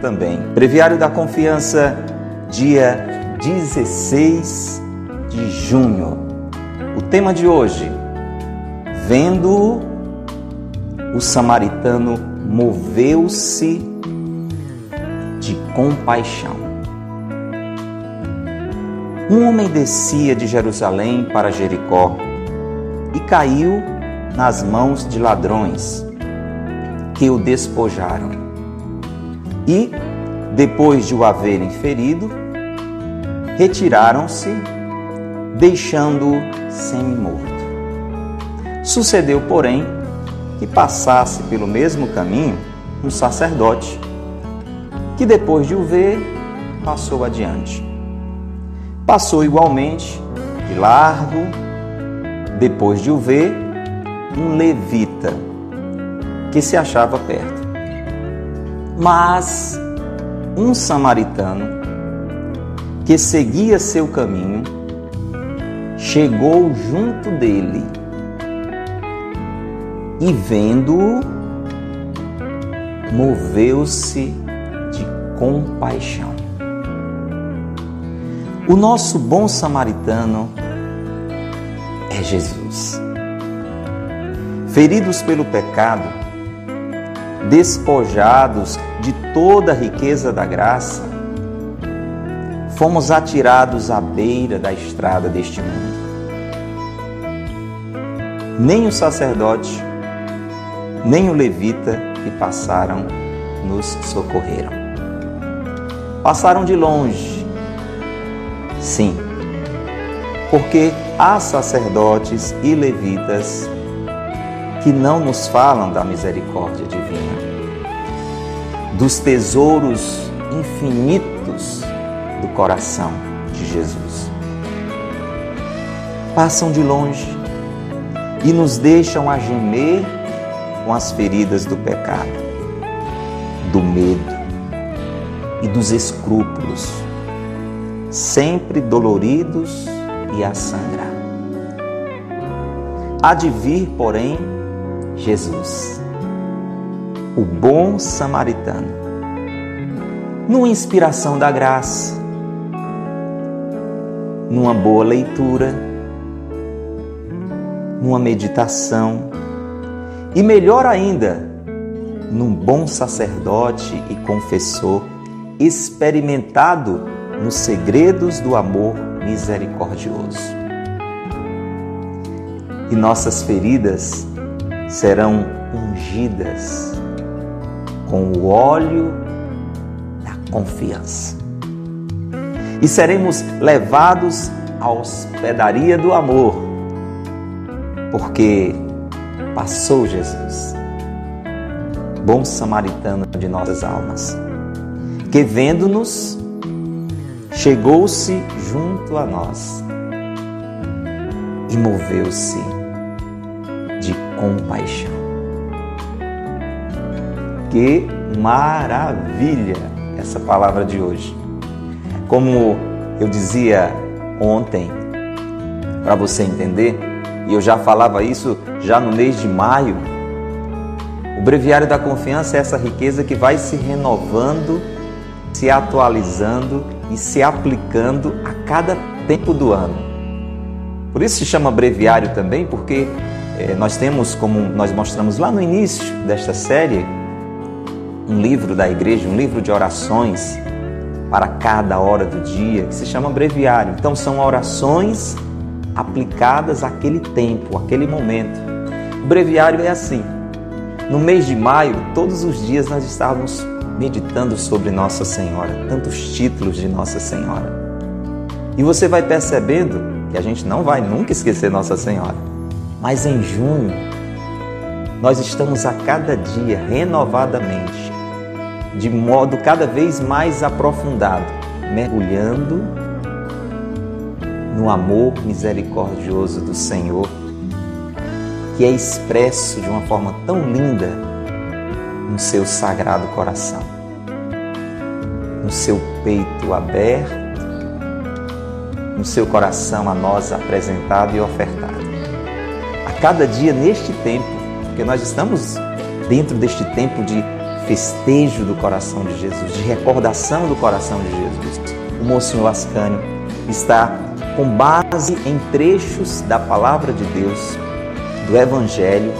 Também. Breviário da Confiança, dia 16 de junho. O tema de hoje: Vendo o samaritano moveu-se de compaixão. Um homem descia de Jerusalém para Jericó e caiu nas mãos de ladrões que o despojaram. E, depois de o haverem ferido, retiraram-se, deixando-o semi-morto. Sucedeu, porém, que passasse pelo mesmo caminho um sacerdote, que depois de o ver, passou adiante. Passou igualmente de largo, depois de o ver, um levita que se achava perto. Mas um samaritano que seguia seu caminho chegou junto dele e, vendo-o, moveu-se de compaixão. O nosso bom samaritano é Jesus. Feridos pelo pecado, despojados de toda a riqueza da graça, fomos atirados à beira da estrada deste mundo. Nem o sacerdote, nem o levita que passaram nos socorreram. Passaram de longe, sim, porque há sacerdotes e levitas que não nos falam da misericórdia divina, dos tesouros infinitos do coração de Jesus. Passam de longe e nos deixam a gemer com as feridas do pecado, do medo e dos escrúpulos, sempre doloridos e a sangrar. Há de vir, porém, Jesus, o bom samaritano, numa inspiração da graça, numa boa leitura, numa meditação e, melhor ainda, num bom sacerdote e confessor experimentado nos segredos do amor misericordioso. E nossas feridas serão ungidas com o óleo da confiança. E seremos levados à hospedaria do amor, porque passou Jesus, bom samaritano de nossas almas, que vendo-nos, chegou-se junto a nós e moveu-se compaixão. Que maravilha essa palavra de hoje. Como eu dizia ontem, para você entender, e eu já falava isso já no mês de maio, o breviário da confiança é essa riqueza que vai se renovando, se atualizando e se aplicando a cada tempo do ano. Por isso se chama breviário também, porque nós temos, como nós mostramos lá no início desta série, um livro da igreja, um livro de orações para cada hora do dia, que se chama breviário. Então, são orações aplicadas àquele tempo, àquele momento. O breviário é assim. No mês de maio, todos os dias nós estávamos meditando sobre Nossa Senhora, tantos títulos de Nossa Senhora. E você vai percebendo que a gente não vai nunca esquecer Nossa Senhora. Mas em junho, nós estamos a cada dia renovadamente, de modo cada vez mais aprofundado, mergulhando no amor misericordioso do Senhor, que é expresso de uma forma tão linda no seu sagrado coração, no seu peito aberto, no seu coração a nós apresentado e ofertado cada dia neste tempo, porque nós estamos dentro deste tempo de festejo do coração de Jesus, de recordação do coração de Jesus. O Monsenhor Ascânio está com base em trechos da palavra de Deus, do Evangelho,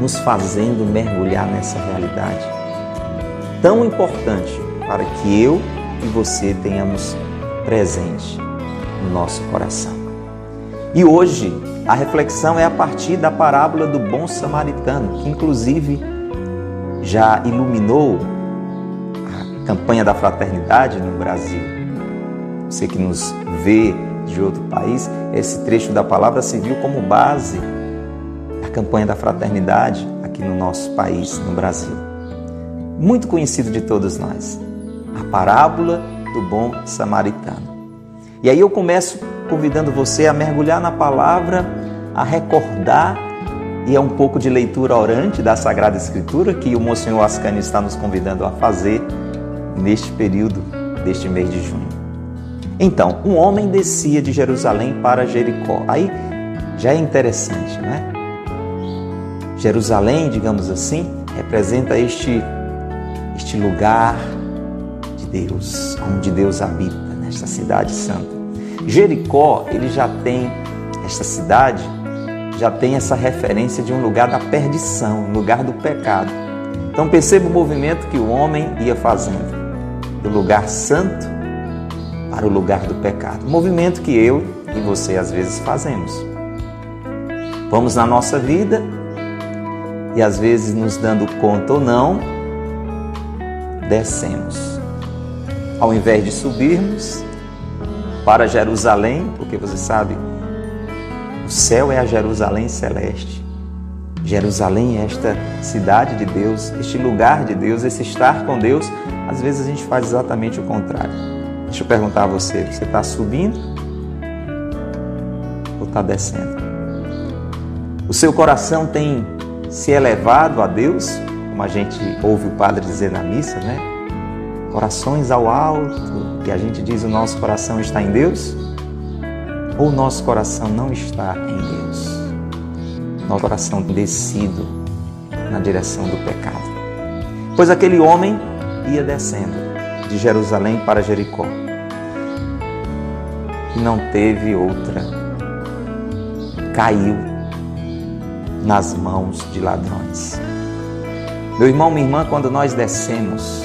nos fazendo mergulhar nessa realidade tão importante para que eu e você tenhamos presente no nosso coração. E hoje a reflexão é a partir da parábola do bom samaritano, que inclusive já iluminou a campanha da fraternidade no Brasil. Você que nos vê de outro país, esse trecho da palavra serviu como base da campanha da fraternidade aqui no nosso país, no Brasil. Muito conhecido de todos nós, a parábola do bom samaritano. E aí eu começo convidando você a mergulhar na palavra, a recordar, e é um pouco de leitura orante da Sagrada Escritura que o Monsenhor Ascani está nos convidando a fazer neste período deste mês de junho. Então, um homem descia de Jerusalém para Jericó. Aí já é interessante, não é? Jerusalém, digamos assim, representa este, este lugar de Deus, onde Deus habita, nesta cidade santa. Jericó, ele já tem, esta cidade, já tem essa referência de um lugar da perdição, um lugar do pecado. Então perceba o movimento que o homem ia fazendo, do lugar santo para o lugar do pecado. movimento que eu e você às vezes fazemos. Vamos na nossa vida e às vezes nos dando conta ou não, descemos. Ao invés de subirmos para Jerusalém, porque você sabe, o céu é a Jerusalém celeste. Jerusalém é esta cidade de Deus, este lugar de Deus, esse estar com Deus. Às vezes a gente faz exatamente o contrário. Deixa eu perguntar a você: você está subindo ou está descendo? O seu coração tem se elevado a Deus, como a gente ouve o padre dizer na missa, né? Corações ao alto, e a gente diz o nosso coração está em Deus? Ou nosso coração não está em Deus? Nosso coração descido na direção do pecado. Pois aquele homem ia descendo de Jerusalém para Jericó e não teve outra. Caiu nas mãos de ladrões. Meu irmão, minha irmã, quando nós descemos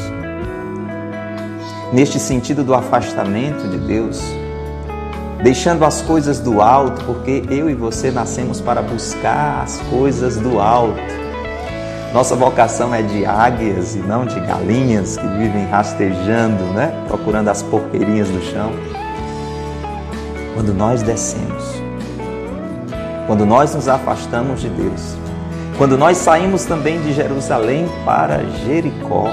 neste sentido do afastamento de Deus, deixando as coisas do alto, porque eu e você nascemos para buscar as coisas do alto. Nossa vocação é de águias e não de galinhas que vivem rastejando, né? procurando as porqueirinhas do chão. Quando nós descemos, quando nós nos afastamos de Deus, quando nós saímos também de Jerusalém para Jericó,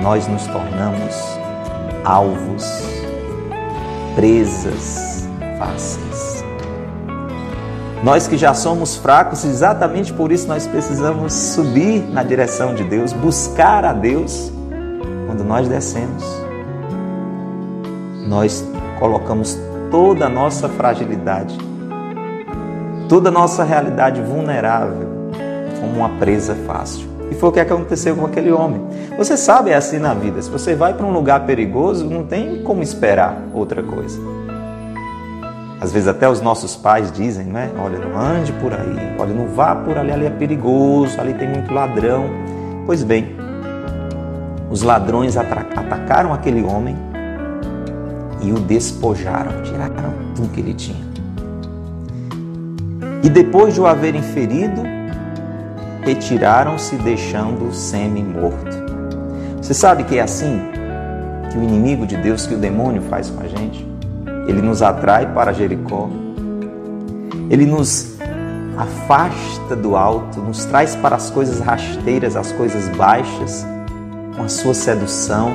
nós nos tornamos alvos, presas fáceis. Nós que já somos fracos, exatamente por isso nós precisamos subir na direção de Deus, buscar a Deus. Quando nós descemos, nós colocamos toda a nossa fragilidade toda a nossa realidade vulnerável como uma presa fácil. E foi o que aconteceu com aquele homem. Você sabe, é assim na vida. Se você vai para um lugar perigoso, não tem como esperar outra coisa. Às vezes até os nossos pais dizem, né? Olha, não ande por aí, olha, não vá por ali, ali é perigoso, ali tem muito ladrão. Pois bem, os ladrões atacaram aquele homem e o despojaram, tiraram tudo que ele tinha. E depois de o haverem ferido, retiraram-se, deixando-o semi-morto. Você sabe que é assim que o inimigo de Deus, que o demônio faz com a gente? Ele nos atrai para Jericó, ele nos afasta do alto, nos traz para as coisas rasteiras, as coisas baixas, com a sua sedução,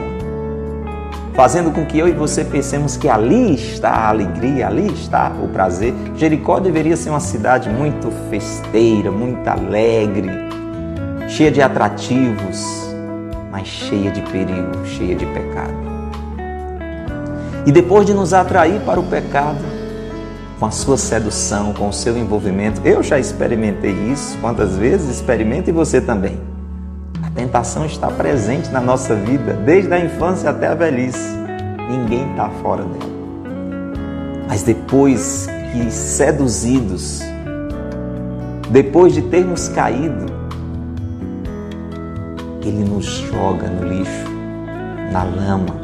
fazendo com que eu e você pensemos que ali está a alegria, ali está o prazer. Jericó deveria ser uma cidade muito festeira, muito alegre, cheia de atrativos, mas cheia de perigo, cheia de pecado. E depois de nos atrair para o pecado, com a sua sedução, com o seu envolvimento, eu já experimentei isso, quantas vezes experimento e você também. Tentação está presente na nossa vida, desde a infância até a velhice. Ninguém está fora dela. Mas depois que seduzidos, depois de termos caído, Ele nos joga no lixo, na lama,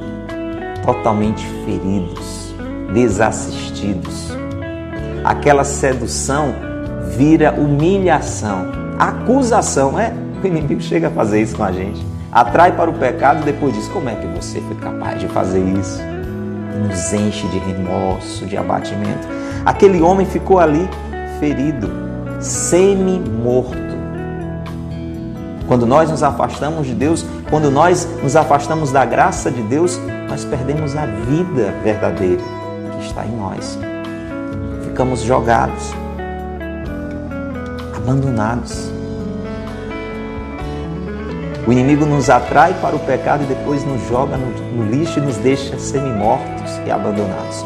totalmente feridos, desassistidos. Aquela sedução vira humilhação, acusação, é? O inimigo chega a fazer isso com a gente. Atrai para o pecado e depois diz: Como é que você foi capaz de fazer isso? E nos enche de remorso, de abatimento. Aquele homem ficou ali ferido, semi-morto. Quando nós nos afastamos de Deus, quando nós nos afastamos da graça de Deus, nós perdemos a vida verdadeira que está em nós. Ficamos jogados, abandonados. O inimigo nos atrai para o pecado e depois nos joga no, no lixo e nos deixa semi-mortos e abandonados.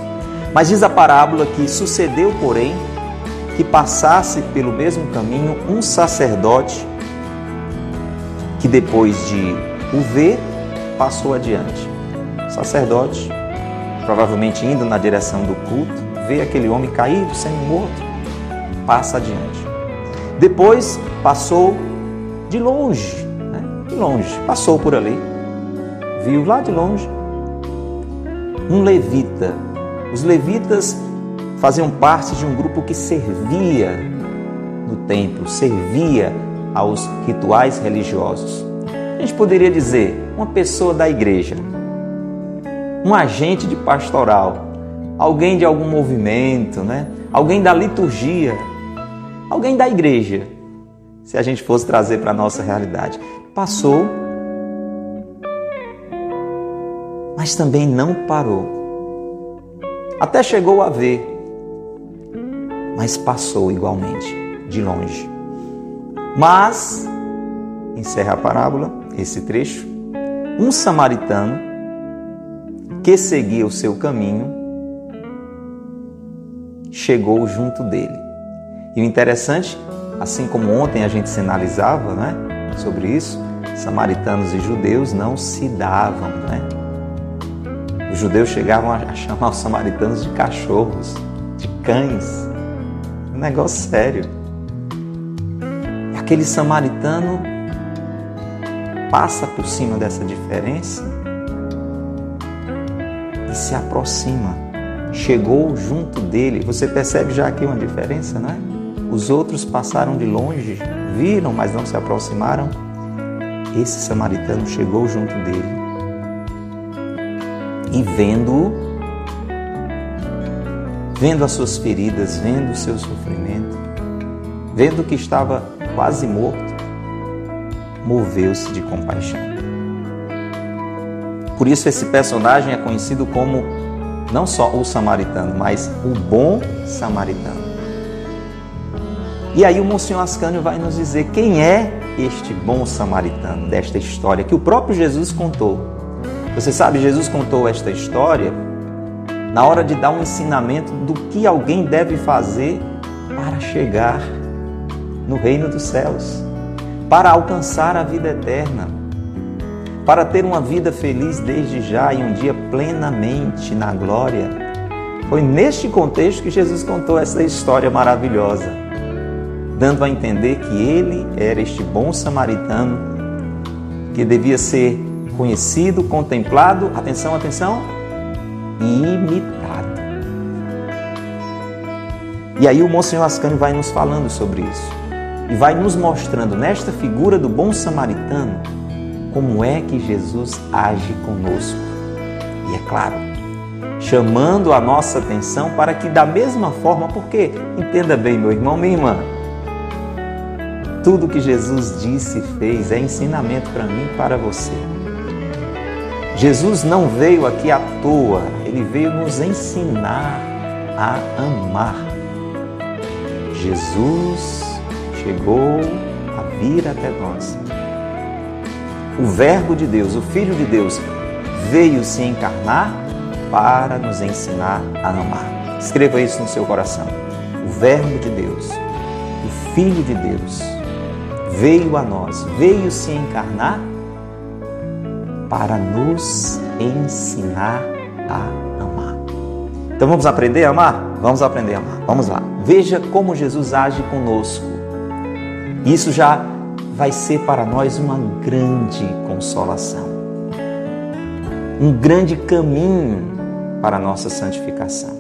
Mas diz a parábola que sucedeu, porém, que passasse pelo mesmo caminho um sacerdote que depois de o ver, passou adiante. O sacerdote, provavelmente indo na direção do culto, vê aquele homem caído, semi-morto, passa adiante. Depois passou de longe, longe, passou por ali, viu lá de longe um levita. Os levitas faziam parte de um grupo que servia no templo, servia aos rituais religiosos. A gente poderia dizer uma pessoa da igreja, um agente de pastoral, alguém de algum movimento, né? alguém da liturgia, alguém da igreja, se a gente fosse trazer para a nossa realidade. Passou, mas também não parou. Até chegou a ver, mas passou igualmente, de longe. Mas, encerra a parábola, esse trecho, um samaritano que seguia o seu caminho chegou junto dele. E o interessante, assim como ontem a gente sinalizava né, sobre isso, samaritanos e judeus não se davam. Né? Os judeus chegavam a chamar os samaritanos de cachorros, de cães. Um negócio sério. E aquele samaritano passa por cima dessa diferença e se aproxima. Chegou junto dele. Você percebe já aqui uma diferença, não é? Os outros passaram de longe, viram, mas não se aproximaram. Esse samaritano chegou junto dele e vendo vendo as suas feridas, vendo o seu sofrimento, vendo que estava quase morto, moveu-se de compaixão. Por isso esse personagem é conhecido como não só o samaritano, mas o bom samaritano. E aí o Monsenhor Ascânio vai nos dizer quem é este bom samaritano desta história que o próprio Jesus contou. Você sabe, Jesus contou esta história na hora de dar um ensinamento do que alguém deve fazer para chegar no reino dos céus, para alcançar a vida eterna, para ter uma vida feliz desde já e um dia plenamente na glória. Foi neste contexto que Jesus contou essa história maravilhosa dando a entender que ele era este bom samaritano que devia ser conhecido, contemplado, atenção, atenção, e imitado. E aí o Monsenhor Ascânio vai nos falando sobre isso e vai nos mostrando nesta figura do bom samaritano como é que Jesus age conosco. E é claro, chamando a nossa atenção para que da mesma forma, porque entenda bem, meu irmão, minha irmã, tudo que Jesus disse e fez é ensinamento para mim e para você. Jesus não veio aqui à toa, ele veio nos ensinar a amar. Jesus chegou a vir até nós. O Verbo de Deus, o Filho de Deus, veio se encarnar para nos ensinar a amar. Escreva isso no seu coração. O Verbo de Deus, o Filho de Deus, veio a nós, veio se encarnar para nos ensinar a amar. Então vamos aprender a amar? Vamos aprender a amar. Vamos lá. Veja como Jesus age conosco. Isso já vai ser para nós uma grande consolação. Um grande caminho para a nossa santificação.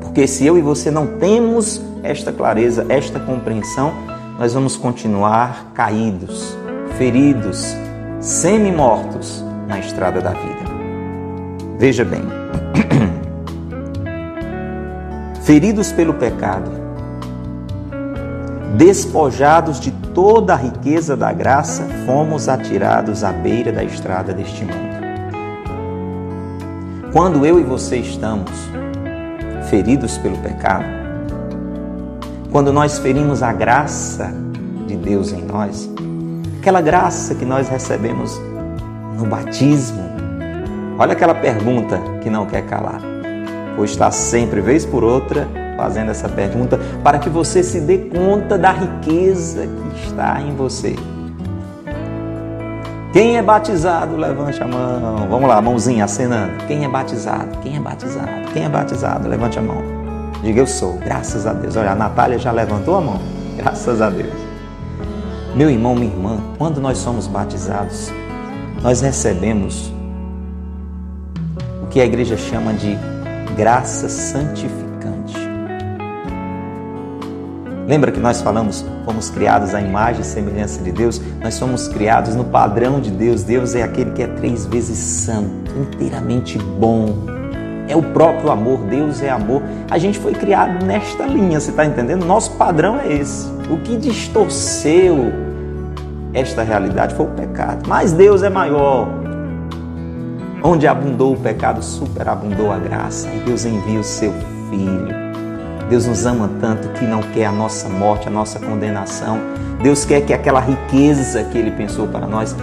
Porque se eu e você não temos esta clareza, esta compreensão, nós vamos continuar caídos, feridos, semi-mortos na estrada da vida. Veja bem, feridos pelo pecado, despojados de toda a riqueza da graça, fomos atirados à beira da estrada deste mundo. Quando eu e você estamos feridos pelo pecado, quando nós ferimos a graça de Deus em nós, aquela graça que nós recebemos no batismo. Olha aquela pergunta que não quer calar. Ou está sempre, vez por outra, fazendo essa pergunta para que você se dê conta da riqueza que está em você. Quem é batizado, levante a mão. Vamos lá, mãozinha acenando. Quem é batizado? Quem é batizado? Quem é batizado? Levante a mão. Diga eu sou, graças a Deus. Olha, a Natália já levantou a mão. Graças a Deus. Meu irmão, minha irmã, quando nós somos batizados, nós recebemos o que a igreja chama de graça santificante. Lembra que nós falamos, fomos criados à imagem e semelhança de Deus? Nós somos criados no padrão de Deus. Deus é aquele que é três vezes santo, inteiramente bom. É o próprio amor, Deus é amor. A gente foi criado nesta linha, você está entendendo? Nosso padrão é esse. O que distorceu esta realidade foi o pecado. Mas Deus é maior. Onde abundou o pecado, superabundou a graça. E Deus envia o seu Filho. Deus nos ama tanto que não quer a nossa morte, a nossa condenação. Deus quer que aquela riqueza que Ele pensou para nós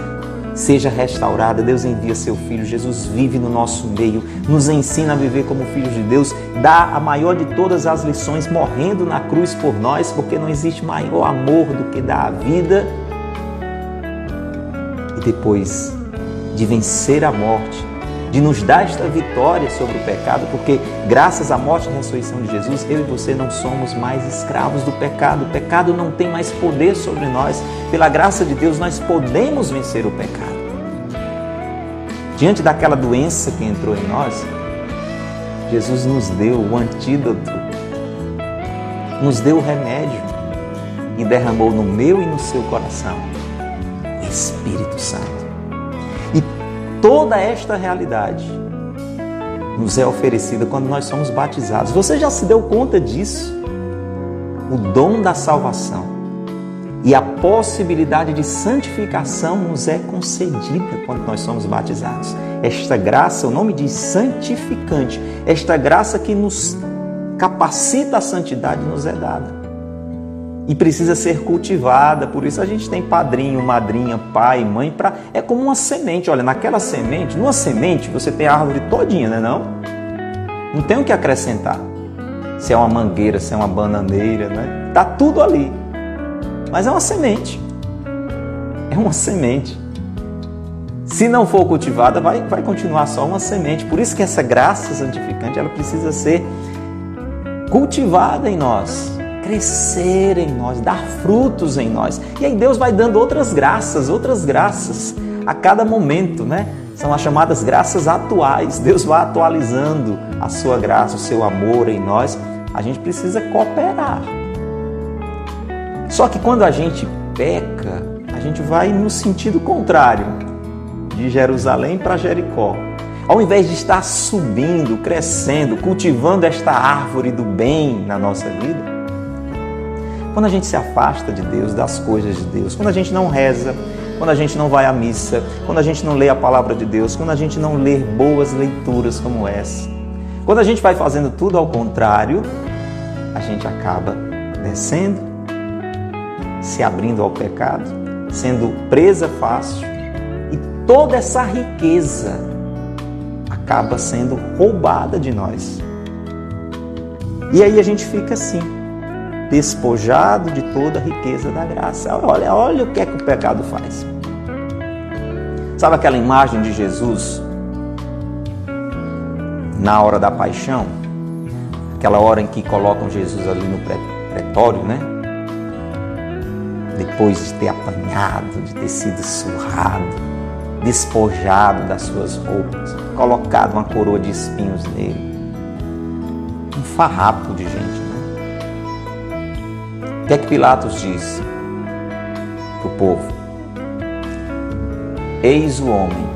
seja restaurada. Deus envia seu Filho. Jesus vive no nosso meio, nos ensina a viver como filhos de Deus, dá a maior de todas as lições, morrendo na cruz por nós, porque não existe maior amor do que dar a vida depois de vencer a morte, de nos dar esta vitória sobre o pecado, porque graças à morte e ressurreição de Jesus, eu e você não somos mais escravos do pecado. O pecado não tem mais poder sobre nós. Pela graça de Deus, nós podemos vencer o pecado. Diante daquela doença que entrou em nós, Jesus nos deu o antídoto, nos deu o remédio e derramou no meu e no seu coração Espírito Santo. Toda esta realidade nos é oferecida quando nós somos batizados. Você já se deu conta disso? O dom da salvação e a possibilidade de santificação nos é concedida quando nós somos batizados. Esta graça, o nome diz santificante, esta graça que nos capacita a santidade nos é dada e precisa ser cultivada. Por isso a gente tem padrinho, madrinha, pai, mãe, para é como uma semente. Olha, naquela semente, numa semente você tem a árvore todinha, né não? Não tem o que acrescentar. Se é uma mangueira, se é uma bananeira, né? Tá tudo ali. Mas é uma semente. É uma semente. Se não for cultivada, vai, vai continuar só uma semente. Por isso que essa graça santificante, ela precisa ser cultivada em nós crescer em nós, dar frutos em nós. E aí Deus vai dando outras graças, outras graças a cada momento, né? São as chamadas graças atuais. Deus vai atualizando a sua graça, o seu amor em nós. A gente precisa cooperar. Só que quando a gente peca, a gente vai no sentido contrário, de Jerusalém para Jericó. Ao invés de estar subindo, crescendo, cultivando esta árvore do bem na nossa vida, quando a gente se afasta de Deus, das coisas de Deus, quando a gente não reza, quando a gente não vai à missa, quando a gente não lê a palavra de Deus, quando a gente não lê boas leituras como essa, quando a gente vai fazendo tudo ao contrário, a gente acaba descendo, se abrindo ao pecado, sendo presa fácil e toda essa riqueza acaba sendo roubada de nós. E aí a gente fica assim, despojado de toda a riqueza da graça. Olha, olha o que é que o pecado faz. Sabe aquela imagem de Jesus na hora da paixão? Aquela hora em que colocam Jesus ali no pretório, né? Depois de ter apanhado, de ter sido surrado, despojado das suas roupas, colocado uma coroa de espinhos nele. Um farrapo de gente, que é que Pilatos diz para o povo? Eis o homem.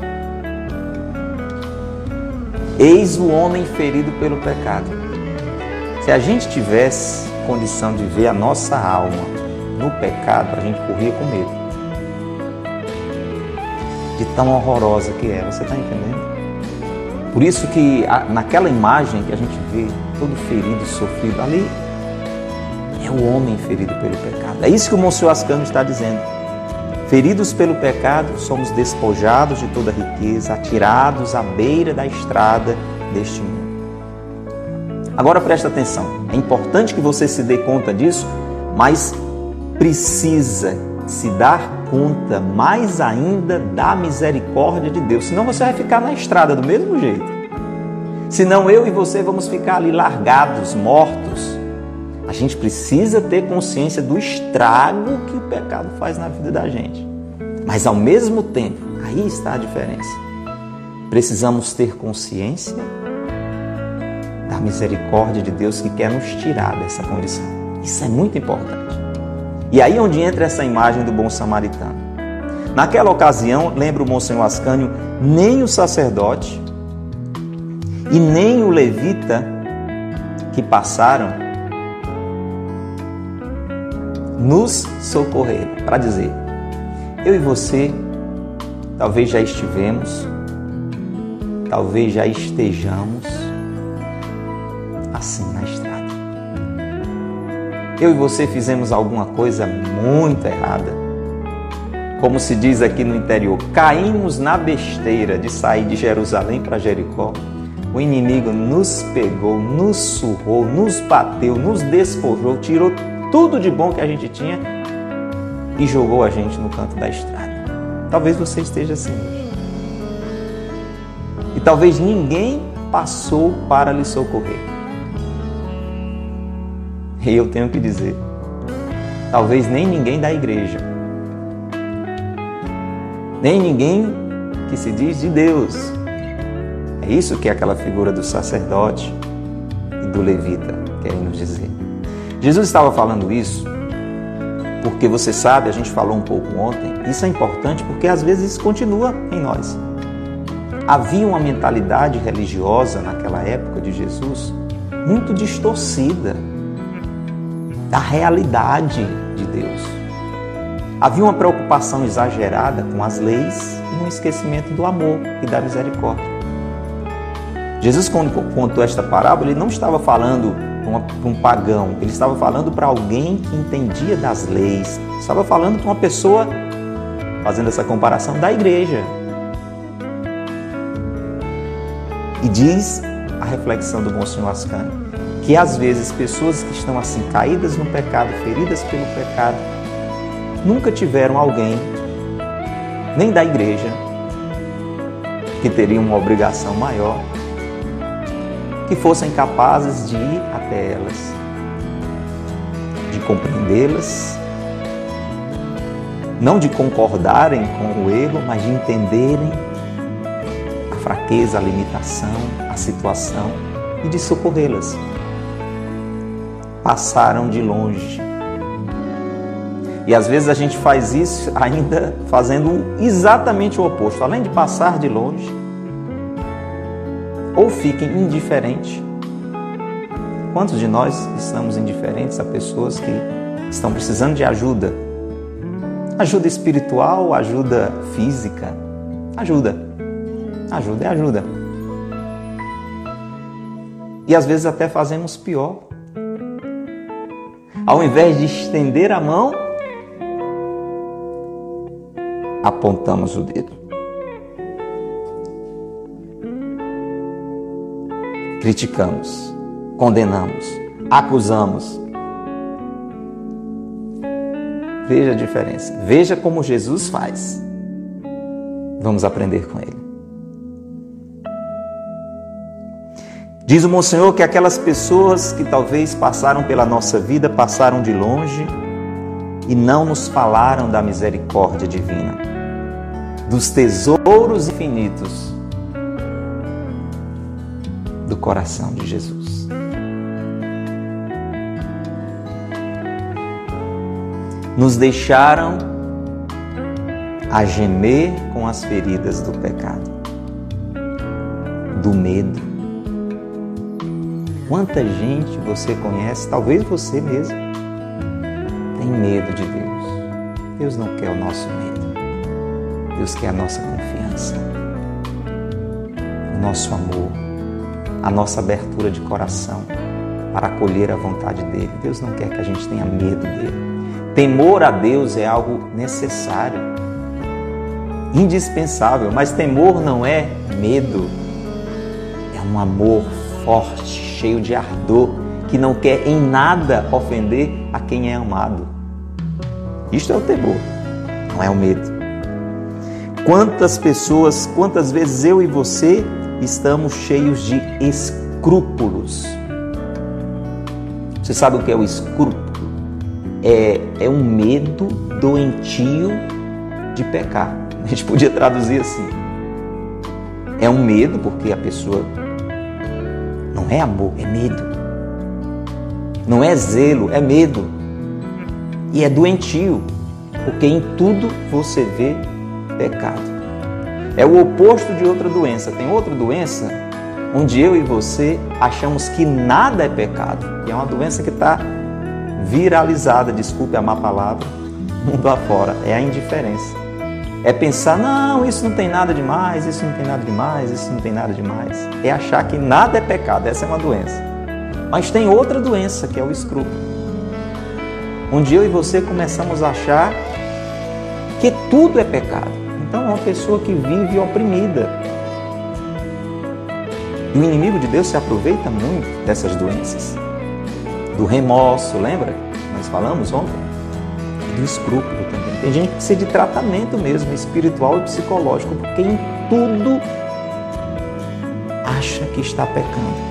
Eis o homem ferido pelo pecado. Se a gente tivesse condição de ver a nossa alma no pecado, a gente corria com medo. De tão horrorosa que é, você está entendendo? Por isso que naquela imagem que a gente vê, todo ferido, sofrido, ali é o homem ferido pelo pecado. É isso que o Monsenhor Ascano está dizendo. Feridos pelo pecado, somos despojados de toda riqueza, atirados à beira da estrada deste mundo. Agora presta atenção, é importante que você se dê conta disso, mas precisa se dar conta mais ainda da misericórdia de Deus, senão você vai ficar na estrada do mesmo jeito. Senão eu e você vamos ficar ali largados, mortos, a gente precisa ter consciência do estrago que o pecado faz na vida da gente. Mas ao mesmo tempo, aí está a diferença. Precisamos ter consciência da misericórdia de Deus que quer nos tirar dessa condição. Isso é muito importante. E aí onde entra essa imagem do bom samaritano. Naquela ocasião, lembra o Monsenhor Ascânio, nem o sacerdote e nem o levita que passaram nos socorrer, para dizer, eu e você talvez já estivemos, talvez já estejamos assim na estrada. Eu e você fizemos alguma coisa muito errada. Como se diz aqui no interior, caímos na besteira de sair de Jerusalém para Jericó. O inimigo nos pegou, nos surrou, nos bateu, nos despojou, tirou tudo de bom que a gente tinha e jogou a gente no canto da estrada. Talvez você esteja assim hoje. E talvez ninguém passou para lhe socorrer. E eu tenho que dizer, talvez nem ninguém da igreja, nem ninguém que se diz de Deus. É isso que é aquela figura do sacerdote e do levita querem nos dizer. Jesus estava falando isso porque você sabe, a gente falou um pouco ontem, isso é importante porque às vezes isso continua em nós. Havia uma mentalidade religiosa naquela época de Jesus muito distorcida da realidade de Deus. Havia uma preocupação exagerada com as leis e um esquecimento do amor e da misericórdia. Jesus, quando contou esta parábola, ele não estava falando para um pagão, ele estava falando para alguém que entendia das leis, estava falando para uma pessoa, fazendo essa comparação, da igreja. E diz a reflexão do Monsenhor Ascani, que às vezes pessoas que estão assim caídas no pecado, feridas pelo pecado, nunca tiveram alguém, nem da igreja, que teria uma obrigação maior que fossem capazes de ir até elas, de compreendê-las, não de concordarem com o erro, mas de entenderem a fraqueza, a limitação, a situação e de socorrê-las. Passaram de longe. E às vezes a gente faz isso ainda fazendo exatamente o oposto. Além de passar de longe, ou fiquem indiferentes. Quantos de nós estamos indiferentes a pessoas que estão precisando de ajuda? Ajuda espiritual, ajuda física? Ajuda. Ajuda é ajuda. E às vezes até fazemos pior. Ao invés de estender a mão, apontamos o dedo. Criticamos, condenamos, acusamos. Veja a diferença. Veja como Jesus faz. Vamos aprender com ele. Diz o Monsenhor que aquelas pessoas que talvez passaram pela nossa vida, passaram de longe e não nos falaram da misericórdia divina, dos tesouros infinitos coração de Jesus. Nos deixaram a gemer com as feridas do pecado, do medo Quanta gente você conhece, talvez você mesmo, tem medo de Deus. Deus não quer o nosso medo. Deus quer a nossa confiança, o nosso amor, a nossa abertura de coração para acolher a vontade dele. Deus não quer que a gente tenha medo dele. Temor a Deus é algo necessário, indispensável, mas temor não é medo, é um amor forte, cheio de ardor, que não quer em nada ofender a quem é amado. Isto é o temor, não é o medo. Quantas pessoas, quantas vezes eu e você estamos cheios de escrúpulos? Você sabe o que é o escrúpulo? É, é um medo doentio de pecar. A gente podia traduzir assim. É um medo, porque a pessoa não é amor, é medo. Não é zelo, é medo. E é doentio, porque em tudo você vê pecado. É o oposto de outra doença. Tem outra doença onde eu e você achamos que nada é pecado. É uma doença que está viralizada, desculpe a má palavra, mundo afora. É a indiferença é pensar, não, isso não tem nada demais, isso não tem nada demais, isso não tem nada demais. É achar que nada é pecado, essa é uma doença. Mas tem outra doença, que é o escrúpulo. Onde eu e você começamos a achar que tudo é pecado. Então é uma pessoa que vive oprimida. E o inimigo de Deus se aproveita muito dessas doenças. Do remorso, lembra? Nós falamos ontem? Do escrúpulo tem gente que precisa de tratamento mesmo, espiritual e psicológico, porque em tudo acha que está pecando.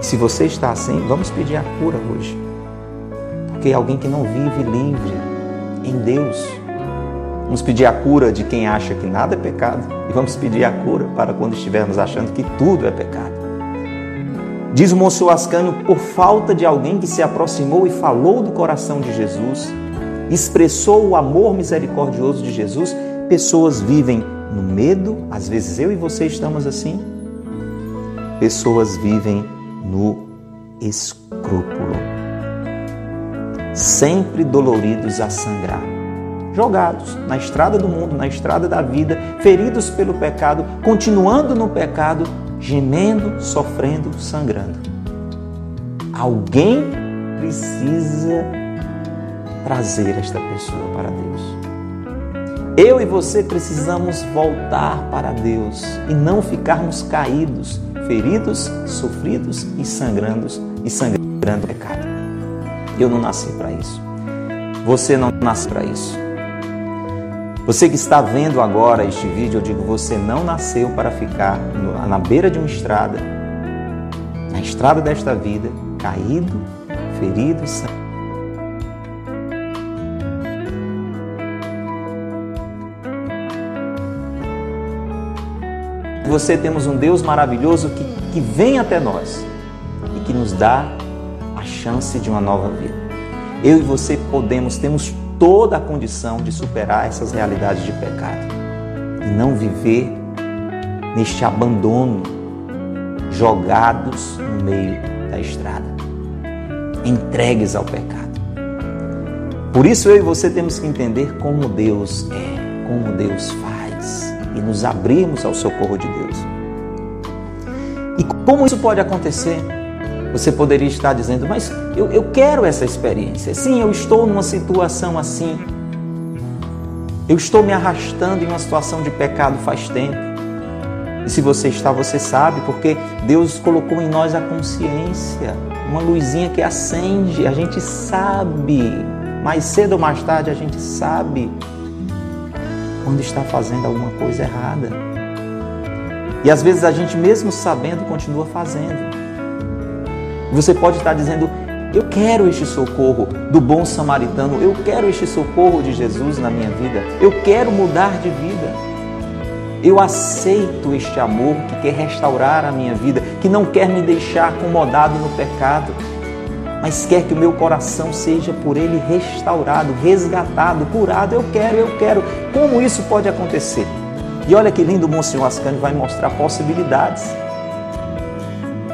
Se você está assim, vamos pedir a cura hoje. Porque é alguém que não vive livre em Deus. Vamos pedir a cura de quem acha que nada é pecado e vamos pedir a cura para quando estivermos achando que tudo é pecado. Diz o Monsenhor Ascânio, por falta de alguém que se aproximou e falou do coração de Jesus, expressou o amor misericordioso de Jesus, pessoas vivem no medo, às vezes eu e você estamos assim. Pessoas vivem no escrúpulo, sempre doloridos a sangrar, jogados na estrada do mundo, na estrada da vida, feridos pelo pecado, continuando no pecado, gemendo, sofrendo, sangrando. Alguém precisa trazer esta pessoa para Deus. Eu e você precisamos voltar para Deus e não ficarmos caídos, feridos, sofridos e sangrando e sangrando pecado. Eu não nasci para isso. Você não nasce para isso. Você que está vendo agora este vídeo, eu digo, você não nasceu para ficar na beira de uma estrada, na estrada desta vida, caído, ferido e sangrando você temos um Deus maravilhoso que, que vem até nós e que nos dá a chance de uma nova vida. Eu e você podemos, temos toda a condição de superar essas realidades de pecado e não viver neste abandono, jogados no meio da estrada, entregues ao pecado. Por isso eu e você temos que entender como Deus é, como Deus faz e nos abrirmos ao socorro de Deus. E como isso pode acontecer? Você poderia estar dizendo, mas eu, eu quero essa experiência. Sim, eu estou numa situação assim. Eu estou me arrastando em uma situação de pecado faz tempo. E se você está, você sabe, porque Deus colocou em nós a consciência, uma luzinha que acende, a gente sabe mais cedo ou mais tarde a gente sabe quando está fazendo alguma coisa errada. E às vezes a gente, mesmo sabendo, continua fazendo. Você pode estar dizendo: Eu quero este socorro do bom samaritano, eu quero este socorro de Jesus na minha vida, eu quero mudar de vida. Eu aceito este amor que quer restaurar a minha vida, que não quer me deixar acomodado no pecado, mas quer que o meu coração seja por Ele restaurado, resgatado, curado. Eu quero, eu quero. Como isso pode acontecer? E olha que lindo o Monsenhor Ascani vai mostrar possibilidades.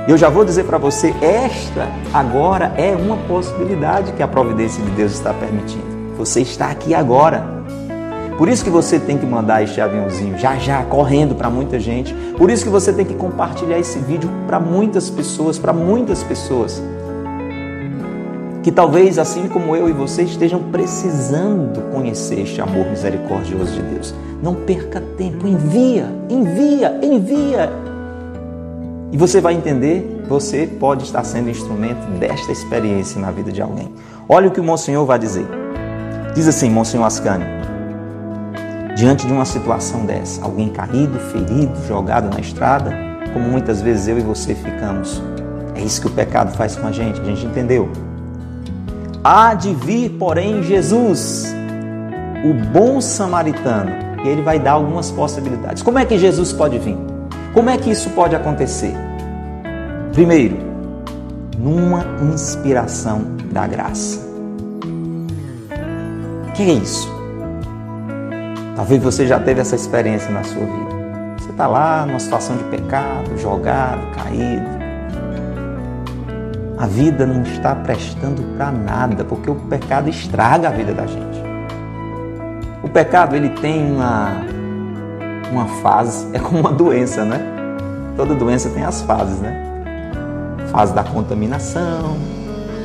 Eu já vou dizer para você, esta agora é uma possibilidade que a providência de Deus está permitindo. Você está aqui agora. Por isso que você tem que mandar este aviãozinho já já correndo para muita gente. Por isso que você tem que compartilhar esse vídeo para muitas pessoas, para muitas pessoas. Que talvez assim como eu e você estejam precisando conhecer este amor misericordioso de Deus. Não perca tempo, envia, envia, envia. E você vai entender, você pode estar sendo instrumento desta experiência na vida de alguém. Olha o que o Monsenhor vai dizer. Diz assim, Monsenhor Ascani, diante de uma situação dessa, alguém caído, ferido, jogado na estrada, como muitas vezes eu e você ficamos. É isso que o pecado faz com a gente, a gente entendeu. Há de vir, porém, Jesus, o bom samaritano, e ele vai dar algumas possibilidades. Como é que Jesus pode vir? Como é que isso pode acontecer? Primeiro, numa inspiração da graça. O que é isso? Talvez você já teve essa experiência na sua vida. Você está lá numa situação de pecado, jogado, caído. A vida não está prestando para nada, porque o pecado estraga a vida da gente. O pecado ele tem uma, uma fase, é como uma doença, né? Toda doença tem as fases, né? Fase da contaminação,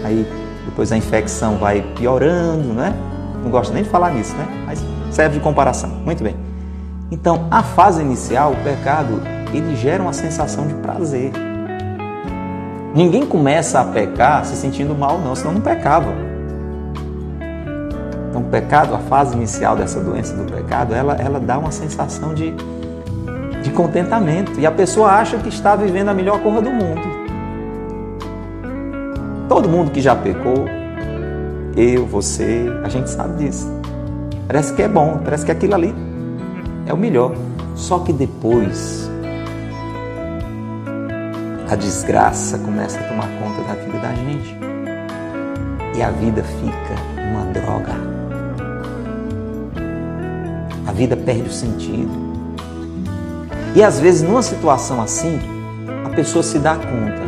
aí depois a infecção vai piorando, né? Não gosto nem de falar nisso, né? Mas serve de comparação. Muito bem. Então, a fase inicial, o pecado, ele gera uma sensação de prazer. Ninguém começa a pecar se sentindo mal, não, senão não pecava. Então, o pecado, a fase inicial dessa doença do pecado, ela, ela dá uma sensação de, de contentamento. E a pessoa acha que está vivendo a melhor coisa do mundo. Todo mundo que já pecou, eu, você, a gente sabe disso. Parece que é bom, parece que aquilo ali é o melhor. Só que depois a desgraça começa a tomar conta da vida da gente. E a vida fica uma droga. A vida perde o sentido. E às vezes, numa situação assim, a pessoa se dá conta: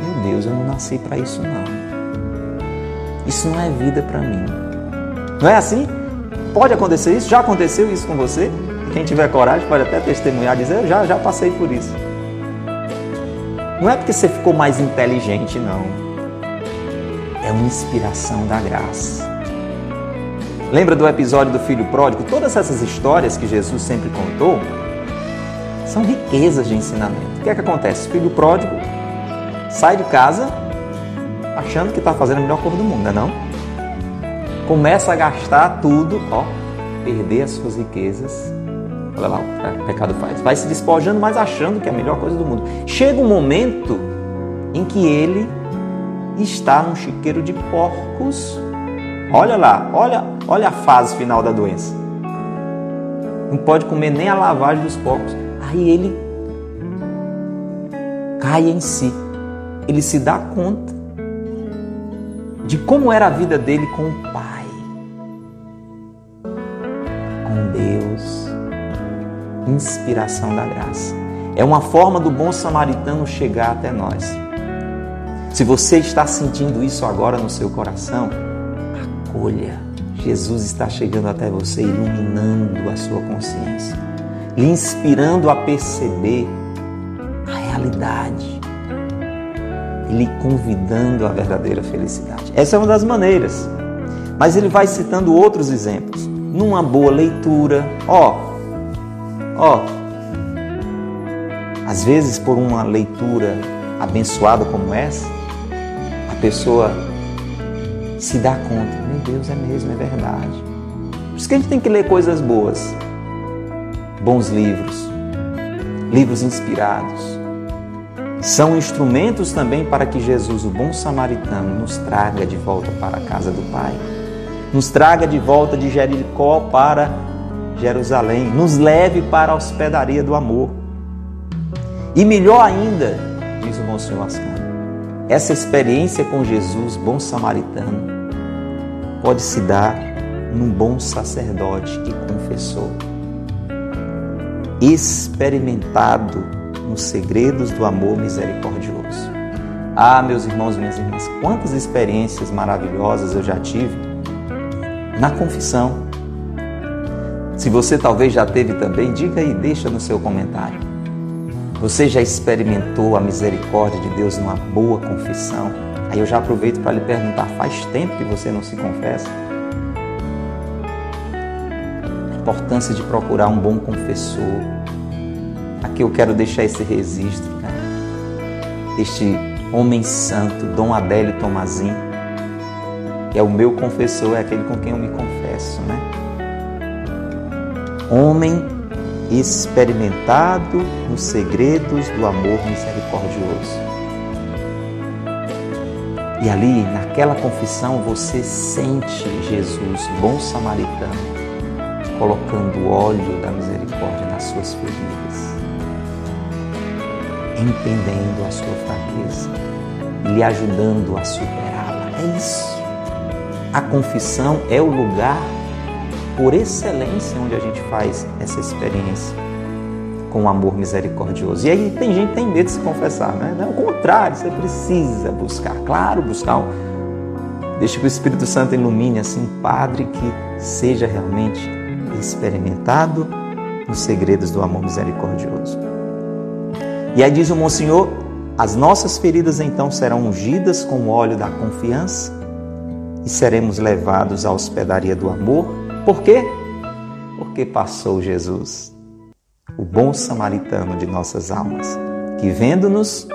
meu Deus, eu não nasci para isso, não. Isso não é vida para mim. Não é assim? Pode acontecer isso? Já aconteceu isso com você? Quem tiver coragem pode até testemunhar, dizer, eu já, já passei por isso. Não é porque você ficou mais inteligente, não. É uma inspiração da graça. Lembra do episódio do filho pródigo? Todas essas histórias que Jesus sempre contou são riquezas de ensinamento. O que é que acontece? O filho pródigo sai de casa achando que está fazendo a melhor coisa do mundo, não é não? Começa a gastar tudo, ó, perder as suas riquezas Olha lá o pecado faz. Vai se despojando, mas achando que é a melhor coisa do mundo. Chega um momento em que ele está num chiqueiro de porcos. Olha lá, olha, olha a fase final da doença. Não pode comer nem a lavagem dos porcos. Aí ele cai em si. Ele se dá conta de como era a vida dele com o Pai, com Deus inspiração da graça. É uma forma do bom samaritano chegar até nós. Se você está sentindo isso agora no seu coração, acolha. Jesus está chegando até você, iluminando a sua consciência, lhe inspirando a perceber a realidade, lhe convidando à verdadeira felicidade. Essa é uma das maneiras. Mas ele vai citando outros exemplos. Numa boa leitura, ó, Ó, às vezes por uma leitura abençoada como essa, a pessoa se dá conta, Deus, é mesmo, é verdade. Por isso que a gente tem que ler coisas boas, bons livros, livros inspirados. São instrumentos também para que Jesus, o bom samaritano, nos traga de volta para a casa do Pai, nos traga de volta de Jericó para Jerusalém, nos leve para a hospedaria do amor. E melhor ainda, diz o Monsenhor Ascano, essa experiência com Jesus, bom samaritano, pode se dar num bom sacerdote que confessou, experimentado nos segredos do amor misericordioso. Ah, meus irmãos, minhas irmãs, quantas experiências maravilhosas eu já tive na confissão. Se você talvez já teve também, diga aí, deixa no seu comentário. Você já experimentou a misericórdia de Deus numa boa confissão? Aí eu já aproveito para lhe perguntar: faz tempo que você não se confessa? A importância de procurar um bom confessor. Aqui eu quero deixar esse registro né? deste homem santo, Dom Adélio Tomazinho, que é o meu confessor, é aquele com quem eu me confesso, né? Homem experimentado nos segredos do amor misericordioso. E ali, naquela confissão, você sente Jesus, bom samaritano, colocando o óleo da misericórdia nas suas feridas, entendendo a sua fraqueza e lhe ajudando a superá-la. É isso. A confissão é o lugar por excelência onde a gente faz essa experiência com o amor misericordioso. E aí tem gente que tem medo de se confessar, né? Não, ao contrário, você precisa buscar, claro, buscar um... Deixa que o Espírito Santo ilumine assim um padre que seja realmente experimentado nos segredos do amor misericordioso. E aí diz o Monsenhor, as nossas feridas então serão ungidas com o óleo da confiança e seremos levados à hospedaria do amor por quê? Porque passou Jesus, o bom samaritano de nossas almas, que vendo-nos,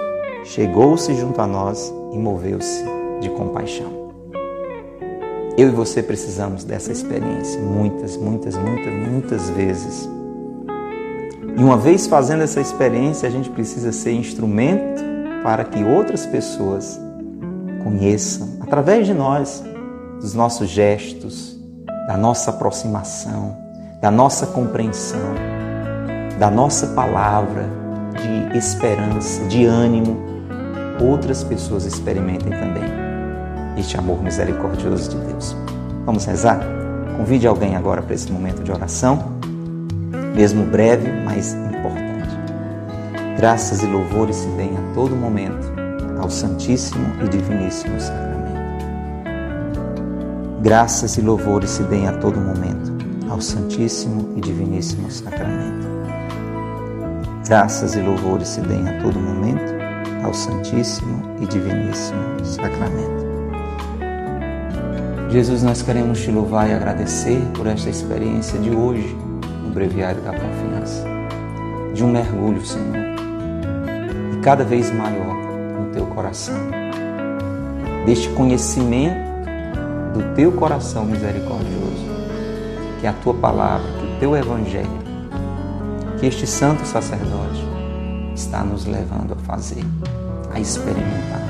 chegou-se junto a nós e moveu-se de compaixão. Eu e você precisamos dessa experiência muitas, muitas, muitas, muitas vezes. E uma vez fazendo essa experiência, a gente precisa ser instrumento para que outras pessoas conheçam, através de nós, dos nossos gestos, da nossa aproximação, da nossa compreensão, da nossa palavra de esperança, de ânimo, outras pessoas experimentem também este amor misericordioso de Deus. Vamos rezar? Convide alguém agora para esse momento de oração, mesmo breve, mas importante. Graças e louvores se deem a todo momento ao Santíssimo e Diviníssimo Sacramento. Graças e louvores se deem a todo momento ao Santíssimo e Diviníssimo Sacramento. Graças e louvores se deem a todo momento ao Santíssimo e Diviníssimo Sacramento. Jesus, nós queremos te louvar e agradecer por esta experiência de hoje no Breviário da Confiança, de um mergulho, Senhor, e cada vez maior no teu coração, deste conhecimento do teu coração misericordioso, que a tua palavra, que o teu evangelho, que este santo sacerdote está nos levando a fazer, a experimentar.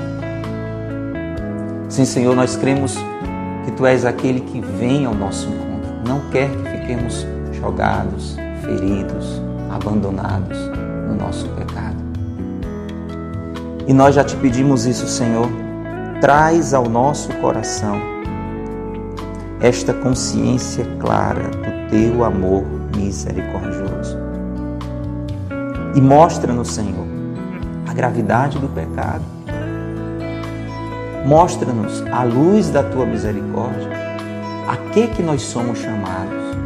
Sim, Senhor, nós cremos que tu és aquele que vem ao nosso encontro, não quer que fiquemos jogados, feridos, abandonados no nosso pecado. E nós já te pedimos isso, Senhor, traz ao nosso coração esta consciência clara do teu amor misericordioso. E mostra-nos, Senhor, a gravidade do pecado. Mostra-nos, à luz da tua misericórdia, a que que nós somos chamados,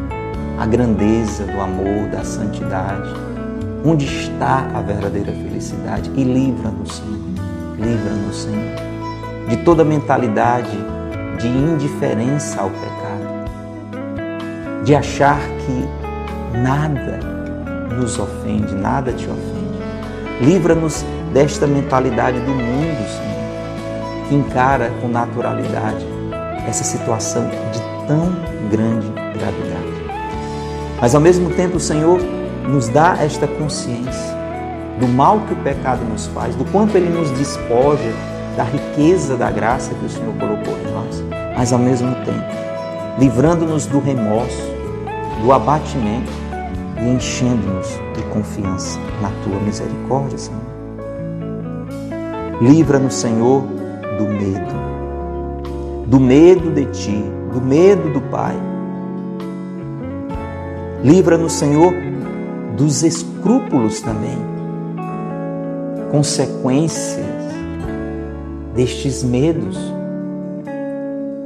a grandeza do amor, da santidade, onde está a verdadeira felicidade e livra-nos, Senhor. Livra-nos, Senhor, de toda mentalidade de indiferença ao pecado, de achar que nada nos ofende, nada te ofende. Livra-nos desta mentalidade do mundo, Senhor, que encara com naturalidade essa situação de tão grande gravidade. Mas ao mesmo tempo o Senhor nos dá esta consciência do mal que o pecado nos faz, do quanto ele nos despoja da riqueza da graça que o Senhor colocou em nós, mas ao mesmo tempo livrando-nos do remorso, do abatimento enchendo-nos de confiança na tua misericórdia, Senhor. Livra-nos, Senhor, do medo, do medo de ti, do medo do Pai. Livra-nos, Senhor, dos escrúpulos também, consequências destes medos.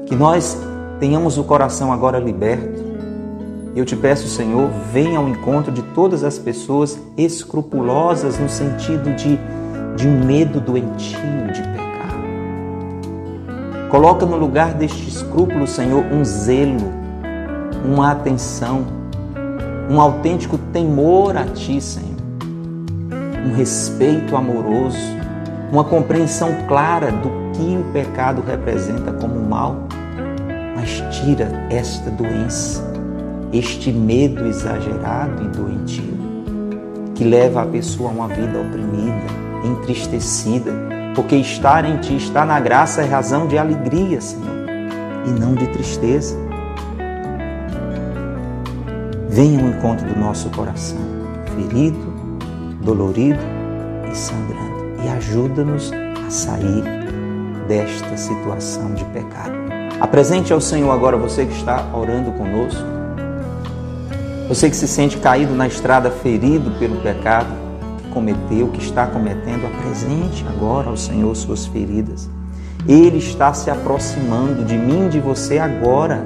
Que nós tenhamos o coração agora liberto. Eu te peço, Senhor, venha ao encontro de todas as pessoas escrupulosas no sentido de, de um medo doentio de pecar. Coloca no lugar deste escrúpulo, Senhor, um zelo, uma atenção, um autêntico temor a Ti, Senhor, um respeito amoroso, uma compreensão clara do que o pecado representa como mal, mas tira esta doença, este medo exagerado e doentio, que leva a pessoa a uma vida oprimida, entristecida, porque estar em Ti, estar na graça é razão de alegria, Senhor, e não de tristeza. Venha ao encontro do nosso coração, ferido, dolorido e sangrando e ajuda-nos a sair desta situação de pecado. Apresente ao Senhor agora você que está orando conosco, você que se sente caído na estrada, ferido pelo pecado que cometeu, que está cometendo, apresente agora ao Senhor suas feridas. Ele está se aproximando de mim, de você agora.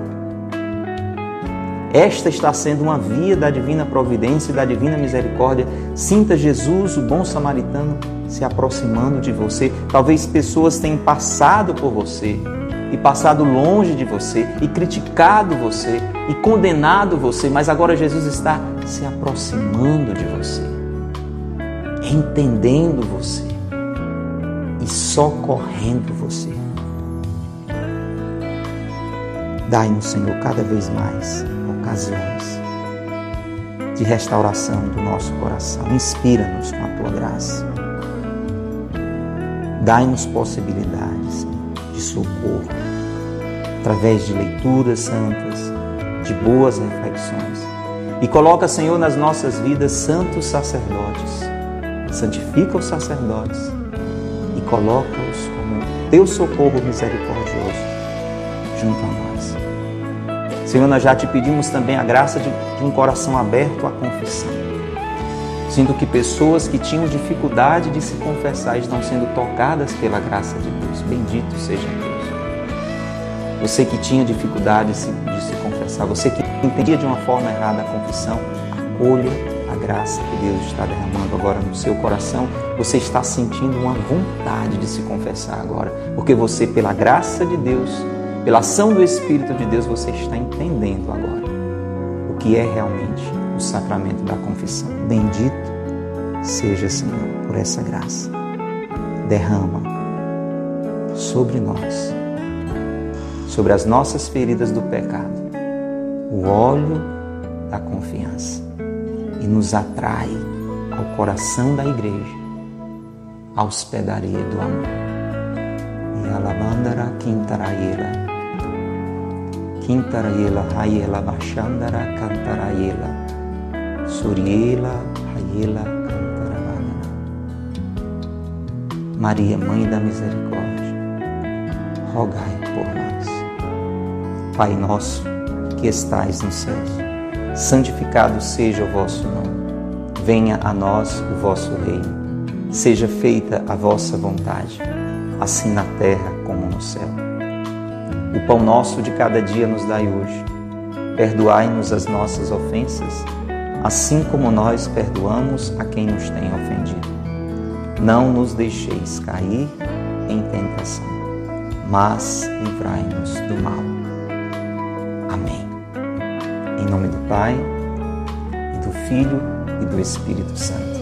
Esta está sendo uma via da divina providência e da divina misericórdia. Sinta Jesus, o bom samaritano, se aproximando de você. Talvez pessoas tenham passado por você e passado longe de você e criticado você e condenado você, mas agora Jesus está se aproximando de você, entendendo você e socorrendo você. Dai-nos, Senhor, cada vez mais ocasiões de restauração do nosso coração. Inspira-nos com a tua graça. Dai-nos possibilidades de socorro através de leituras santas, de boas reflexões. E coloca, Senhor, nas nossas vidas santos sacerdotes. Santifica os sacerdotes e coloca-os como teu socorro misericordioso junto a nós. Senhor, nós já te pedimos também a graça de, de um coração aberto à confissão Sinto que pessoas que tinham dificuldade de se confessar estão sendo tocadas pela graça de Deus. Bendito seja Deus. Você que tinha dificuldade de se, confessar, você que entendia de uma forma errada a confissão, acolha a graça que Deus está derramando agora no seu coração. Você está sentindo uma vontade de se confessar agora, porque você, pela graça de Deus, pela ação do Espírito de Deus, você está entendendo agora o que é realmente o sacramento da confissão. Bendito seja, Senhor, por essa graça. Derrama sobre nós, sobre as nossas feridas do pecado, o óleo da confiança e nos atrai ao coração da igreja, à hospedaria do amor. E alabandara quintaraiela. Quintaraiela, raiela, baixandara, cantaraiela. Suriela, Raiela, Cantaravana. Maria, Mãe da Misericórdia, rogai por nós. Pai nosso, que estais no céu, santificado seja o vosso nome. Venha a nós o vosso reino. Seja feita a vossa vontade, assim na terra como no céu. O pão nosso de cada dia nos dai hoje. Perdoai-nos as nossas ofensas, assim como nós perdoamos a quem nos tem ofendido. Não nos deixeis cair em tentação, mas livrai-nos do mal. Amém. Em nome do Pai, e do Filho e do Espírito Santo.